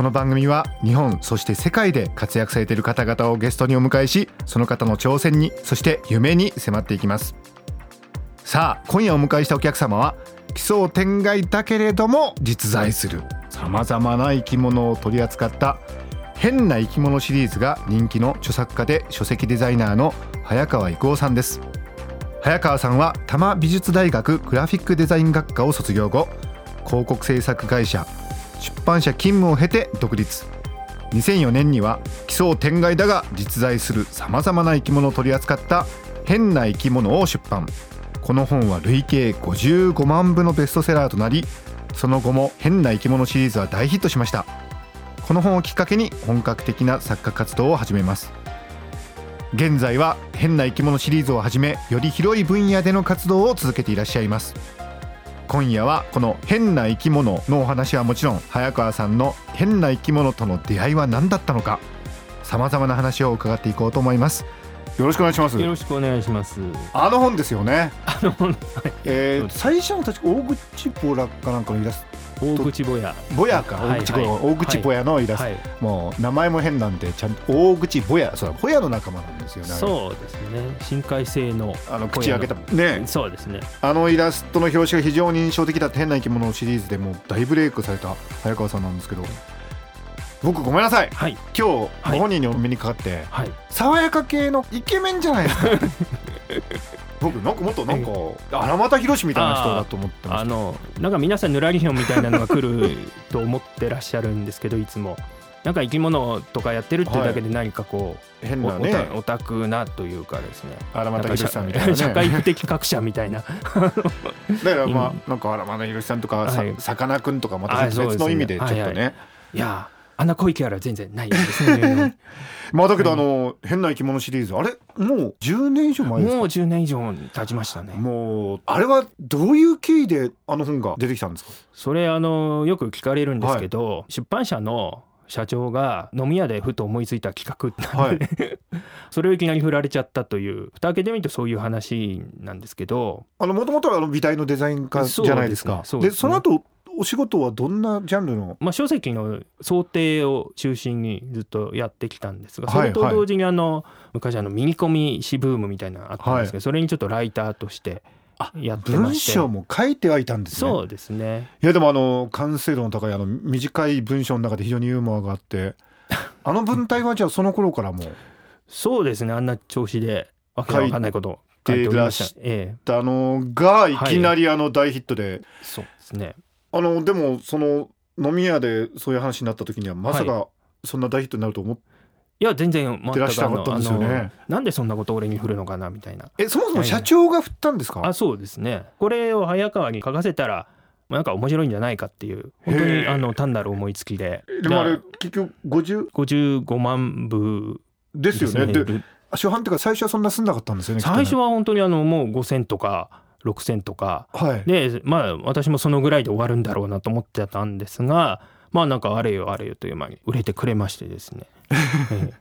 この番組は日本そして世界で活躍されている方々をゲストにお迎えしその方の挑戦にそして夢に迫っていきます。さあ今夜お迎えしたお客様は奇想天外だけれども実在するさまざまな生き物を取り扱った変な生き物シリーズが人気の著作家で書籍デザイナーの早川郁夫さんです。早川さんは多摩美術大学グラフィックデザイン学科を卒業後広告制作会社出版社勤務を経て独立。2004年には奇想天外だが実在するさまざまな生き物を取り扱った変な生き物を出版。この本は累計55万部のベストセラーとなりその後も変な生き物シリーズは大ヒットしました。この本をきっかけに本格的な作家活動を始めます。現在は変な生き物シリーズをはじめより広い分野での活動を続けていらっしゃいます。今夜はこの変な生き物のお話はもちろん早川さんの変な生き物との出会いは何だったのかさまざまな話を伺っていこうと思います。よろしくお願いします。よろしくお願いします。あの本ですよね。あの、はい。えー、最初の確か大口ボラかなんかのイラス大口ぼや。トボヤかはい大口ボヤ、はい大口ボヤのイラスト、はい。もう名前も変なんでちゃんと大口ボヤそうだボヤの仲間なんですよねそうですね。深海性の。あの口開けたねそうですね。あのイラストの表紙が非常に印象的だった変な生き物シリーズでもう大ブレイクされた早川さんなんですけど僕ごめんなさいはい。今日ごはい本人にお目にかかって、はい。爽やか系のイケメンじゃないですか 僕なんかもっとなんか荒俣宏みたいな人だと思ってましあの、なんか皆さんぬらりひょんみたいなのが来ると思ってらっしゃるんですけど、いつも。なんか生き物とかやってるっていうだけで何かこう、た変おなねオタクなというかですね。荒俣宏さんみたいなね。社会的格者みたいな。だからまあなんか荒俣宏さんとかさはい。さかなクンとかまた別の意味でちょっとね。はいはいやー、あんな濃いキャラ全然ないですね。まあだけどあの変な生き物シリーズ。あれ？もう10年以上前ですか？もう10年以上経ちましたね。もうあれはどういう経緯であの本が出てきたんですか？それあのよく聞かれるんですけど、出版社の社長が飲み屋でふと思いついた企画なんで、それをいきなり振られちゃったという蓋開けてみるとそういう話なんですけど。あのもともとはあの美大のデザイン科じゃないですか。そうですねそでその後お仕事はどんなジャンルの？まあ、書籍の想定を中心にずっとやってきたんですがはいそれと同時にあの昔あのミニコミ誌ブームみたいなのあったんですけど、それにちょっとライターとしてやってま文して。章も書いてはいたんですね。そうですね。いやでもあの完成度の高いあの短い文章の中で非常にユーモアがあって あの文体はじゃあその頃からもう？そうですね。あんな調子でわけわかんないことを書いておりました。ええあのがいきなりあの大ヒットで、そうですねあのでもその飲み屋でそういう話になった時にはまさかそんな大ヒットになると思って、いや全然全てらっしゃらなかったんですよね。なんでそんなこと俺に振るのかなみたいな。えそもそも社長が振ったんですか、あそうですね。これを早川に書かせたらまあなんか面白いんじゃないかっていう本当にあの単なる思いつきで。でもあれで結局50 55万部ですよね。でで初版っていうか最初はそんな済んなかったんですよね最初は本当にあのもう5,000とか6,000とか。はい。でまあ私もそのぐらいで終わるんだろうなと思ってたんですがまあなんかあれよあれよという間に売れてくれましてですね、ええ。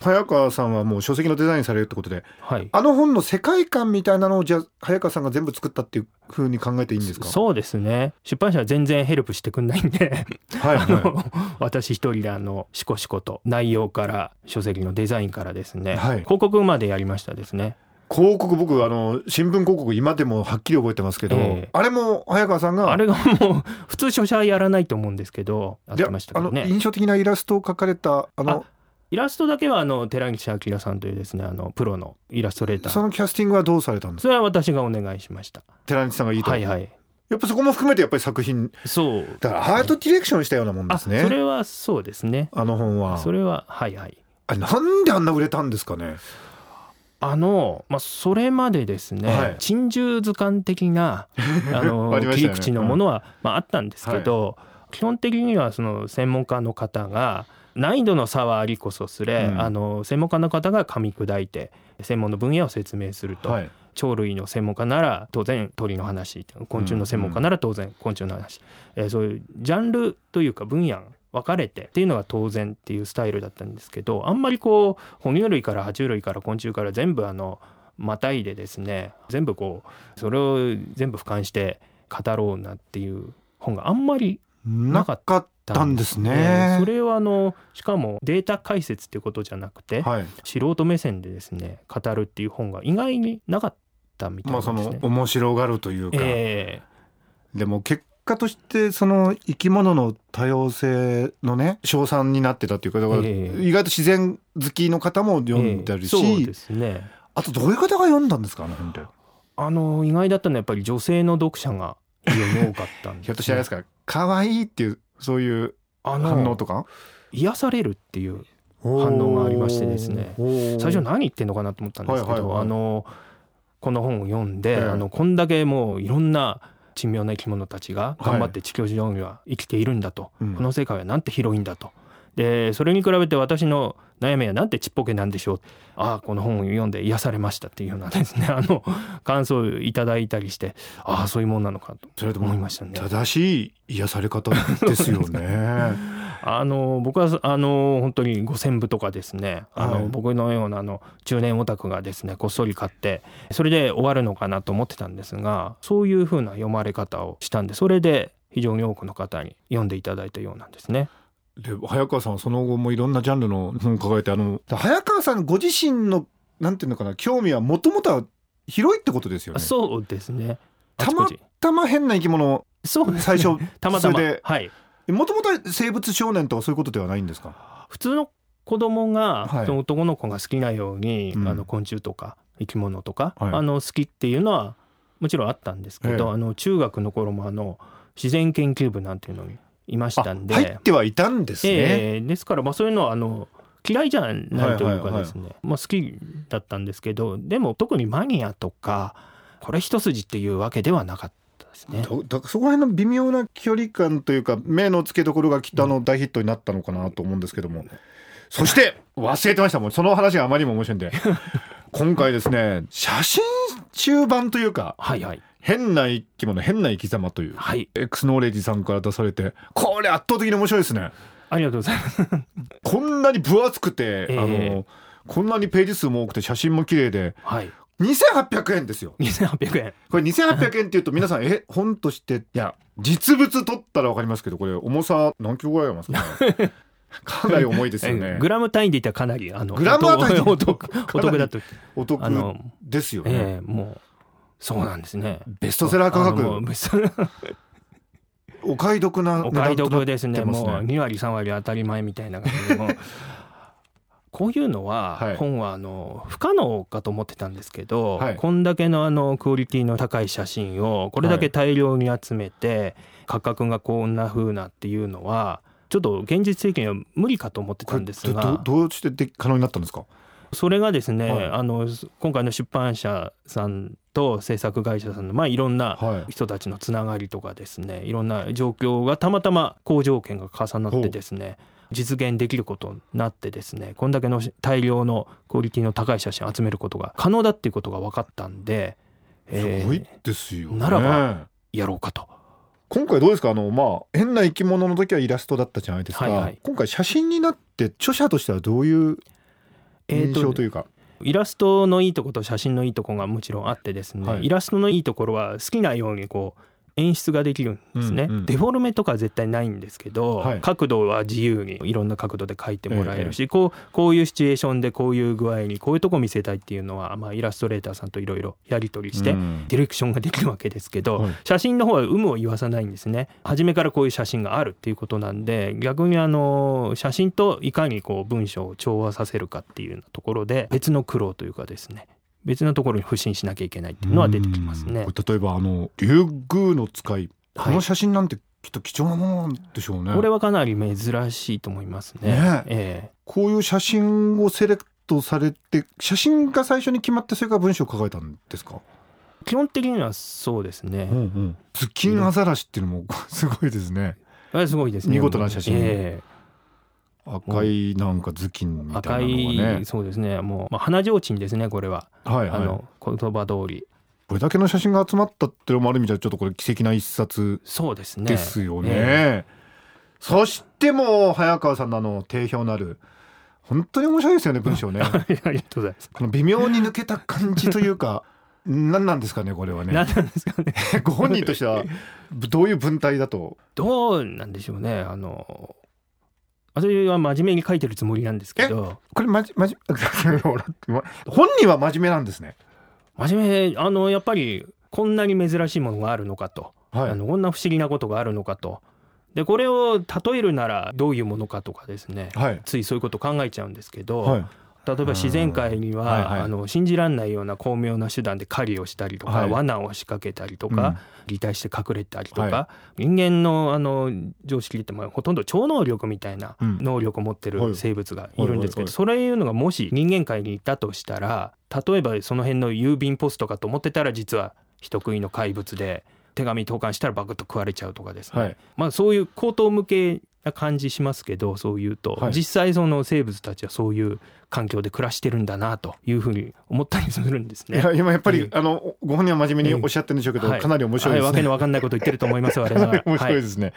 早川さんはもう書籍のデザインされるってことではい。あの本の世界観みたいなのをじゃあ早川さんが全部作ったっていうふうに考えていいんですか？そうですね。出版社は全然ヘルプしてくんないんで。はいあはの私一人であのしこしこと内容から書籍のデザインからですね、はい。広告までやりましたですね。い広告僕あの新聞広告今でもはっきり覚えてますけど、ええ。あれも早川さんがあれがもう普通書者やらないと思うんですけどやっでてましたけどね。印象的なイラストを描かれたあのイラストだけはあの寺西明さんというですねあのプロのイラストレーター。そのキャスティングはどうされたんですか？それは私がお願いしました。寺西さんがいいと、はいはい。やっぱそこも含めてやっぱり作品。そう。だからアートディレクションしたようなもんであすね。それはそうですね。あの本は。それははいはい。あなんであんな売れたんですかね？あの、まあ、それまでですね、はい。珍獣図鑑的な あのね。切り口のものは、まあ、あったんですけど、基本的にはその専門家の方が難易度の差はありこそすれ、うん。あの専門家の方が噛み砕いて専門の分野を説明すると、はい。鳥類の専門家なら当然鳥の話昆虫の専門家なら当然昆虫の話、えーそういうジャンルというか分野分かれてっていうのが当然っていうスタイルだったんですけどあんまりこう哺乳類から爬虫類から昆虫から全部あのまたいでですね全部こうそれを全部俯瞰して語ろうなっていう本があんまりなかったんですね。それはあのしかもデータ解説っていうことじゃなくて、はい。素人目線でですね語るっていう本が意外になかったみたいまあなんですね。その面白がるというか、えでも結果としてその生き物の多様性のね称賛になってたっていうかだからええ。意外と自然好きの方もえ読んだりし、ええ。そうですね。あとどういう方が読んだんですかあの本って。あの意外だったのはやっぱり女性の読者が非常に多かったんです、ひょっとしてあれですか可愛いっていうそういう反応とか？癒されるっていう反応がありましてですね。最初何言ってんのかなと思ったんですけど、はいはいはい。あのこの本を読んで、ええ。あのこんだけもういろんな珍妙な生き物たちが頑張って地球上には生きているんだと、うんこの世界はなんて広いんだと。でそれに比べて私の悩みはなんてちっぽけなんでしょうああこの本を読んで癒されましたっていうようなですね あの感想をいただいたりしてああそういうもんなのかと思いましたね。正しい癒され方ですよね。あの僕はあの本当に五千部とかですねあの、はい僕のようなあの中年オタクがですねこっそり買ってそれで終わるのかなと思ってたんですがそういうふうな読まれ方をしたんでそれで非常に多くの方に読んでいただいたようなんですね。で早川さんはその後もいろんなジャンルの本を抱えてあの早川さんご自身のなんていうのかな興味はもともとは広いってことですよね。そうですね。あたまたま変な生き物そう最初 たまたまそれではいもともとは生物少年とかそういうことではないんですか？普通の子供が、はい。その男の子が好きなように、うん。あの昆虫とか生き物とか、はい。あの好きっていうのはもちろんあったんですけど、ええ。あの中学の頃もあの自然研究部なんていうのにいましたんで、入ってはいたんですね。ええですからまあそういうのはあの嫌いじゃないというかですね、まあ、好きだったんですけどでも特にマニアとかこれ一筋っていうわけではなかったですね。だそこら辺の微妙な距離感というか目の付けどころがきっとあの大ヒットになったのかなと思うんですけども、そして忘れてましたもん。その話があまりにも面白いんで。今回ですね写真集版というかはいはい。変な生き物変な生き様というはい。エクスノーレージさんから出されてこれ圧倒的に面白いですね。ありがとうございます。こんなに分厚くて、ええ。あのこんなにページ数も多くて写真も綺麗ではい2800円ですよ。2800円。これ2800円っていうと皆さんえ本としていや実物取ったら分かりますけどこれ重さ何キロぐらいありますかね？かなり重いですよね。グラム単位で言ったらかなりあのグラム単位でお得お得だとお得ですよね、ええもうそうなんですね。ベストセラー価格。お買い得なお買い得ですね。もう2割3割当たり前みたいな感じでこういうのは、はい。本はあの不可能かと思ってたんですけど、はい。こんだけのあのクオリティの高い写真をこれだけ大量に集めて、価格がこんな風なっていうのはちょっと現実的には無理かと思ってたんですがどどうしてで可能になったんですか？それがですね、はい。あの今回の出版社さんと制作会社さんの、まあ、いろんなはい。人たちのつながりとかですねいろんな状況がたまたま好条件が重なってですね実現できることになってですねこんだけの大量のクオリティの高い写真を集めることが可能だっていうことが分かったんで、えすごいーですよね。ならばやろうかと。今回どうですか？あのまあ変な生き物の時はイラストだったじゃないですか、はいはい。今回写真になって著者としてはどういう印象というか、イラストのいいとこと写真のいいとこがもちろんあってですね、はい。イラストのいいところは好きなようにこう演出ができるんですね、うんうん。デフォルメとかは絶対ないんですけど、はい。角度は自由にいろんな角度で描いてもらえるし、こうこういうシチュエーションでこういう具合にこういうとこ見せたいっていうのは、まあ、イラストレーターさんといろいろやり取りして、うん。ディレクションができるわけですけど、はい。写真の方は有無を言わさないんですね。初めからこういう写真があるっていうことなんで逆にあの写真といかにこう文章を調和させるかっていうようなところで別の苦労というかですね別のところに不信しなきゃいけないっていうのは出てきますね。例えばあの竜宮の使いこはい。の写真なんてきっと貴重なものなんでしょうね、これはかなり珍しいと思いますね。ねえ。こういう写真をセレクトされて写真が最初に決まってそれから文章を書かれたんですか、え基本的にはそうですね。ズッキンアザラシっていうのも すごいですね。あれすごいですね。見事な写真。え赤いなんか頭巾みた赤いなのがね。いそうですね。もう、まあ、花提灯ですねこれは、はいはい。あの言葉通り。これだけの写真が集まったっていうのもある意味じゃちょっとこれ奇跡な一冊そうですね。ですよね。えそしてもう早川さんのあの定評なる本当に面白いですよね文章ね。え ありがとうございます。この微妙に抜けた感じというか何 なんですかねこれはね。何。なんですかね。ご本人としてはどういう文体だと？どうなんでしょうね。あの私は真面目に書いてるつもりなんですけど。これまじまじ 本人は真面目なんですね。真面目あのやっぱりこんなに珍しいものがあるのかと、はい。あのこんな不思議なことがあるのかと。でこれを例えるならどういうものかとかですね。はい。ついそういうこと考えちゃうんですけど、はい例えば自然界には、はいはい。あの信じられないような巧妙な手段で狩りをしたりとか、はい。罠を仕掛けたりとうん。か、擬態して隠れたりとか、は人間のあの常識で言ってもほとんど超能力みたいなうん。能力を持ってはい。る生物がいるんですけどそれいうのがもし人間界にいたとしたら例えばその辺の郵便ポストかと思ってたら実は人食いの怪物で手紙投函したらバクッと食われちゃうとかですね、はい。まあそういう口頭向けな感じしますけどそう言うと、はい。実際その生物たちはそういう環境で暮らしてるんだなというふうに思ったりするんですね。いや今やっぱり、う。んあのご本人は真面目におっしゃってるんでしょうけど、はい。かなり面白いですね。はいわけのわかんないこと言ってると思います我々は。面白いはですね。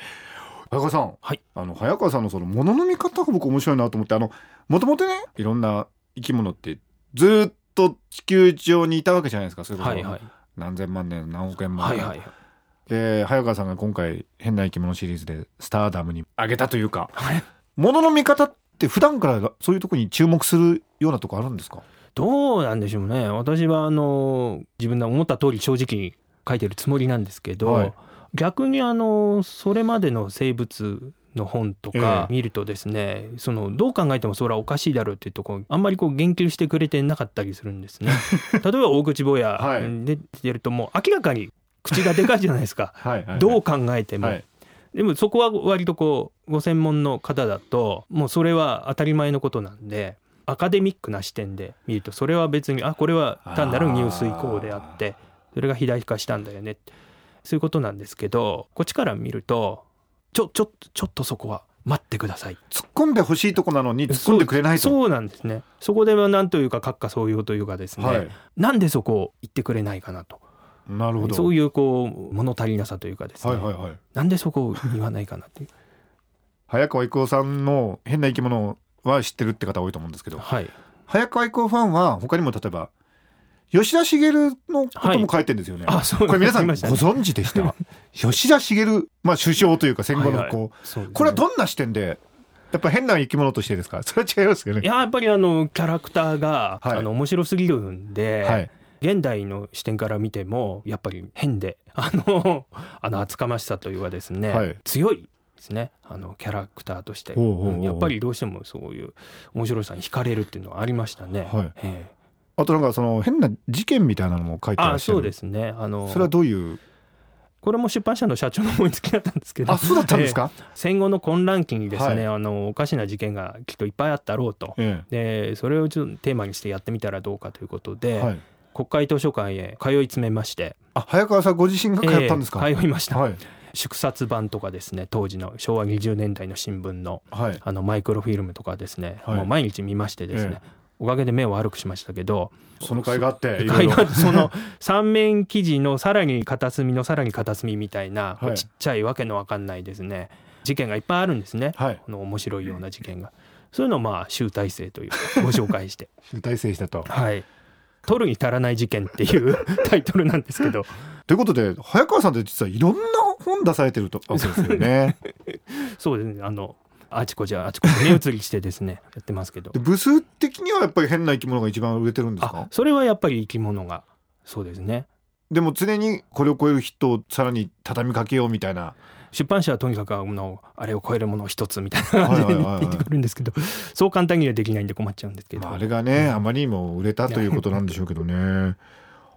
早川さん、はい。あの早川さんのその物の見方が僕面白いなと思ってあのもともとねいろんな生き物ってずっと地球上にいたわけじゃないですか。それこそはいはい。何千万年何億円万年、はいはいで早川さんが今回変な生き物シリーズでスターダムにあげたというか。はい物の見方って普段からそういうところに注目するようなとこあるんですか？どうなんでしょうね。私はあの自分で思った通り正直書いてるつもりなんですけど、はい。逆にあのそれまでの生物の本とかえ見るとですね、そのどう考えてもそれはおかしいだろうっていうところあんまりこう言及してくれてなかったりするんですね。例えば大口坊やはい。で出てるともう明らかに口がでかいじゃないですか。はいはいどう考えても。はい。でもそこは割とこうご専門の方だともうそれは当たり前のことなんでアカデミックな視点で見るとそれは別にあこれは単なる入水口であってそれが肥大化したんだよね。そういうことなんですけどこっちから見るとちょちょっとちょっとそこは待ってください。突っ込んでほしいとこなのに突っ込んでくれないと。そうそうなんですね。そこでは何というか閣下総用というかですね、はい。なんでそこを言ってくれないかなとなるほど。そういうこう物足りなさというかですね、はいはいはい。なんでそこを言わないかなっていう。早川郁夫さんの変な生き物は知ってるって方多いと思うんですけど。はい。早川郁夫ファンは他にも例えば吉田茂のことも書いてるんですよね、あそうこれ皆さんご存知でした？吉田茂まあ首相というか戦後のこう、はいはいね。これはどんな視点でやっぱ変な生き物としてですか？それは違いますよね。いややっぱりあのキャラクターが、はい。あの面白すぎるんで、はい現代の視点から見てもやっぱり変で あのあの厚かましさというかですね、はい。強いですね。あのキャラクターとして。やっぱりどうしてもそういう面白さに惹かれるっていうのはありましたね。はい。ええ。あとなんかその変な事件みたいなのも書いてらあそうですね。あのそれはどういう？これも出版社の社長の思いつきだったんですけど。あそうだったんですか、ええ。戦後の混乱期にですね、はい。あのおかしな事件がきっといっぱいあったろうと。えでそれをちょっとテーマにしてやってみたらどうかということで、えはい、国会図書館へ通い詰めましてあ早川さんご自身が通ったんですか、ええ通いました、はい。縮刷版とかですね当時の昭和20年代の新聞のはい。あのマイクロフィルムとかですね、はい。もう毎日見ましてですね、えおかげで目を悪くしましたけどその会があってその三面記事のさらに片隅のさらに片隅みたいな、はい。ちっちゃいわけのわかんないですね事件がいっぱいあるんですね、はい。この面白いような事件が。そういうのをまあ集大成というかご紹介して。集大成したと。はい取るに足らない事件っていう タイトルなんですけど。ということで早川さんって実はいろんな本出されてるとわけですよね。そうですね。あのあちこちあちこち目移りしてですねやってますけど。で部数的にはやっぱり変な生き物が一番売れてるんですあかそれはやっぱり生き物がそうですね。でも常にこれを超えるヒットをさらに畳みかけようみたいな出版社はとにかくあのあれを超えるものを一つみたいな感じではいはいはいはい言ってくるんですけどそう簡単にはできないんで困っちゃうんですけど、まああれがね、あまりにも売れたということなんでしょうけどね。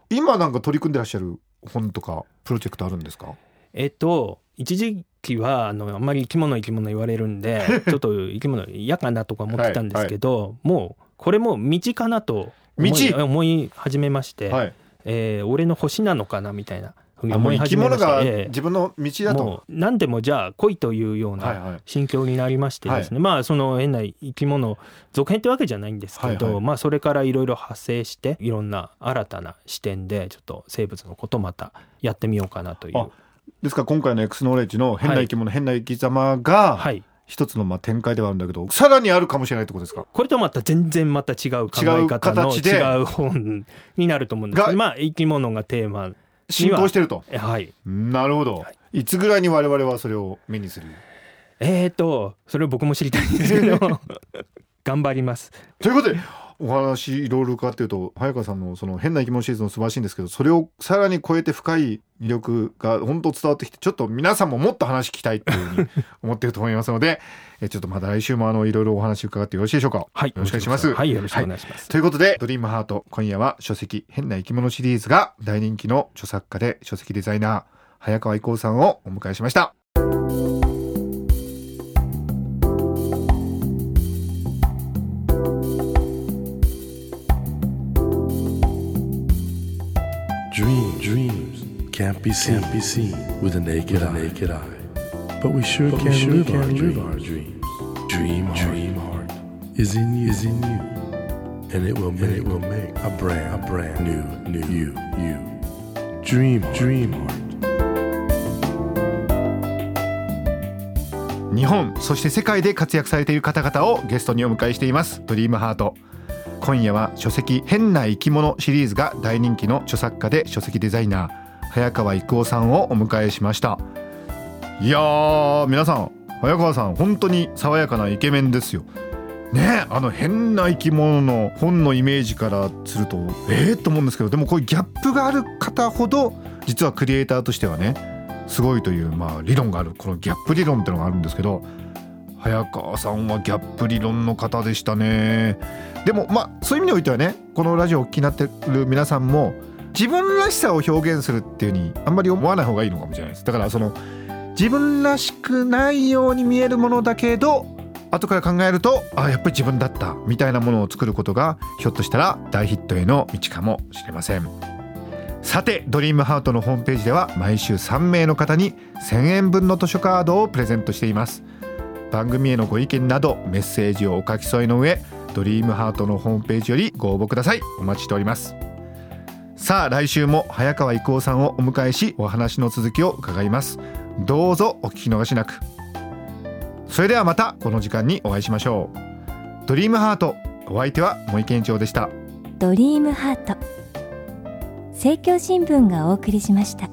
今なんか取り組んでらっしゃる本とかプロジェクトあるんですか？えっと一時期はあのあんまり生き物生き物言われるんでちょっと生き物嫌かなとか思ってたんですけど、もうこれも道かなと思い道？思い始めまして、はい。えー俺の星なのかなみたいな思い始めました。自分の道だと。何でもじゃあ恋というようはいなはい。心境になりましてですね、まあその変な生き物続編ってわけじゃないんですけど、はいはい。まあそれからいろいろ派生していろんな新たな視点でちょっと生物のことまたやってみようかなという。あですか？ら今回の X ノーレッジの変な生き物、変な生き様がはい一つのまあ展開ではあるんだけどさらにあるかもしれないってことですか？これとまた全然また違う考え方の違う本になると思うんですけがどまあ生き物がテーマ進行してると。えはい。なるほど、い、つぐらいに我々はそれを目にする？えーとそれを僕も知りたいんですけど 頑張ります。ということでお話いろいろ伺っていると早川さんのその変な生き物シリーズも素晴らしいんですけどそれをさらに超えて深い魅力が本当伝わってきてちょっと皆さんももっと話聞きたいっていうふうに思っていると思いますので えちょっとまた来週もあのいろいろお話伺ってよろしいでしょう。かはいよろしくお願いします。はいよろしくお願いします、ということで、ドリームハート、今夜は書籍、変な生き物シリーズが大人気の著作家で書籍デザイナー、早川伊光さんをお迎えしました。Can't be seen, can't be seen with a naked, eye. naked eye. But we sure can, sure live, can our live our dreams. Dream, heart, dream heart is in you, is in you, and it will, make, it will make a brand, a brand new, new you, you. Dream, dream heart. 日本、そして世界で活躍されている方々をゲストにお迎えしています。ドリームハート。今夜は書籍、変な生き物シリーズが大人気の著作家で書籍デザイナー、早川郁夫さんをお迎えしました。いやー、皆さん、早川さん、本当に爽やかなイケメンですよ。ねあの変な生き物の本のイメージからするとええと思うんですけどでもこういうギャップがある方ほど実はクリエイターとしてはねすごいというまあ理論があるこのギャップ理論っていうのがあるんですけど早川さんはギャップ理論の方でしたねでもまあそういう意味においてはねこのラジオをお聞きになってる皆さんも自分らしさを表現するっていうふうにあんまり思わない方がいいのかもしれないです。だからその自分らしくないように見えるものだけど後から考えるとあやっぱり自分だったみたいなものを作ることがひょっとしたら大ヒットへの道かもしれません。さてドリームハートのホームページでは毎週3名の方に1000円分の図書カードをプレゼントしています。番組へのご意見などメッセージをお書き添えの上ドリームハートのホームページよりご応募ください。お待ちしております。さあ来週も早川郁夫さんをお迎えしお話の続きを伺います。どうぞお聞き逃しなく。それではまたこの時間にお会いしましょう。ドリームハートお相手は森健長でした。ドリームハート政教新聞がお送りしました。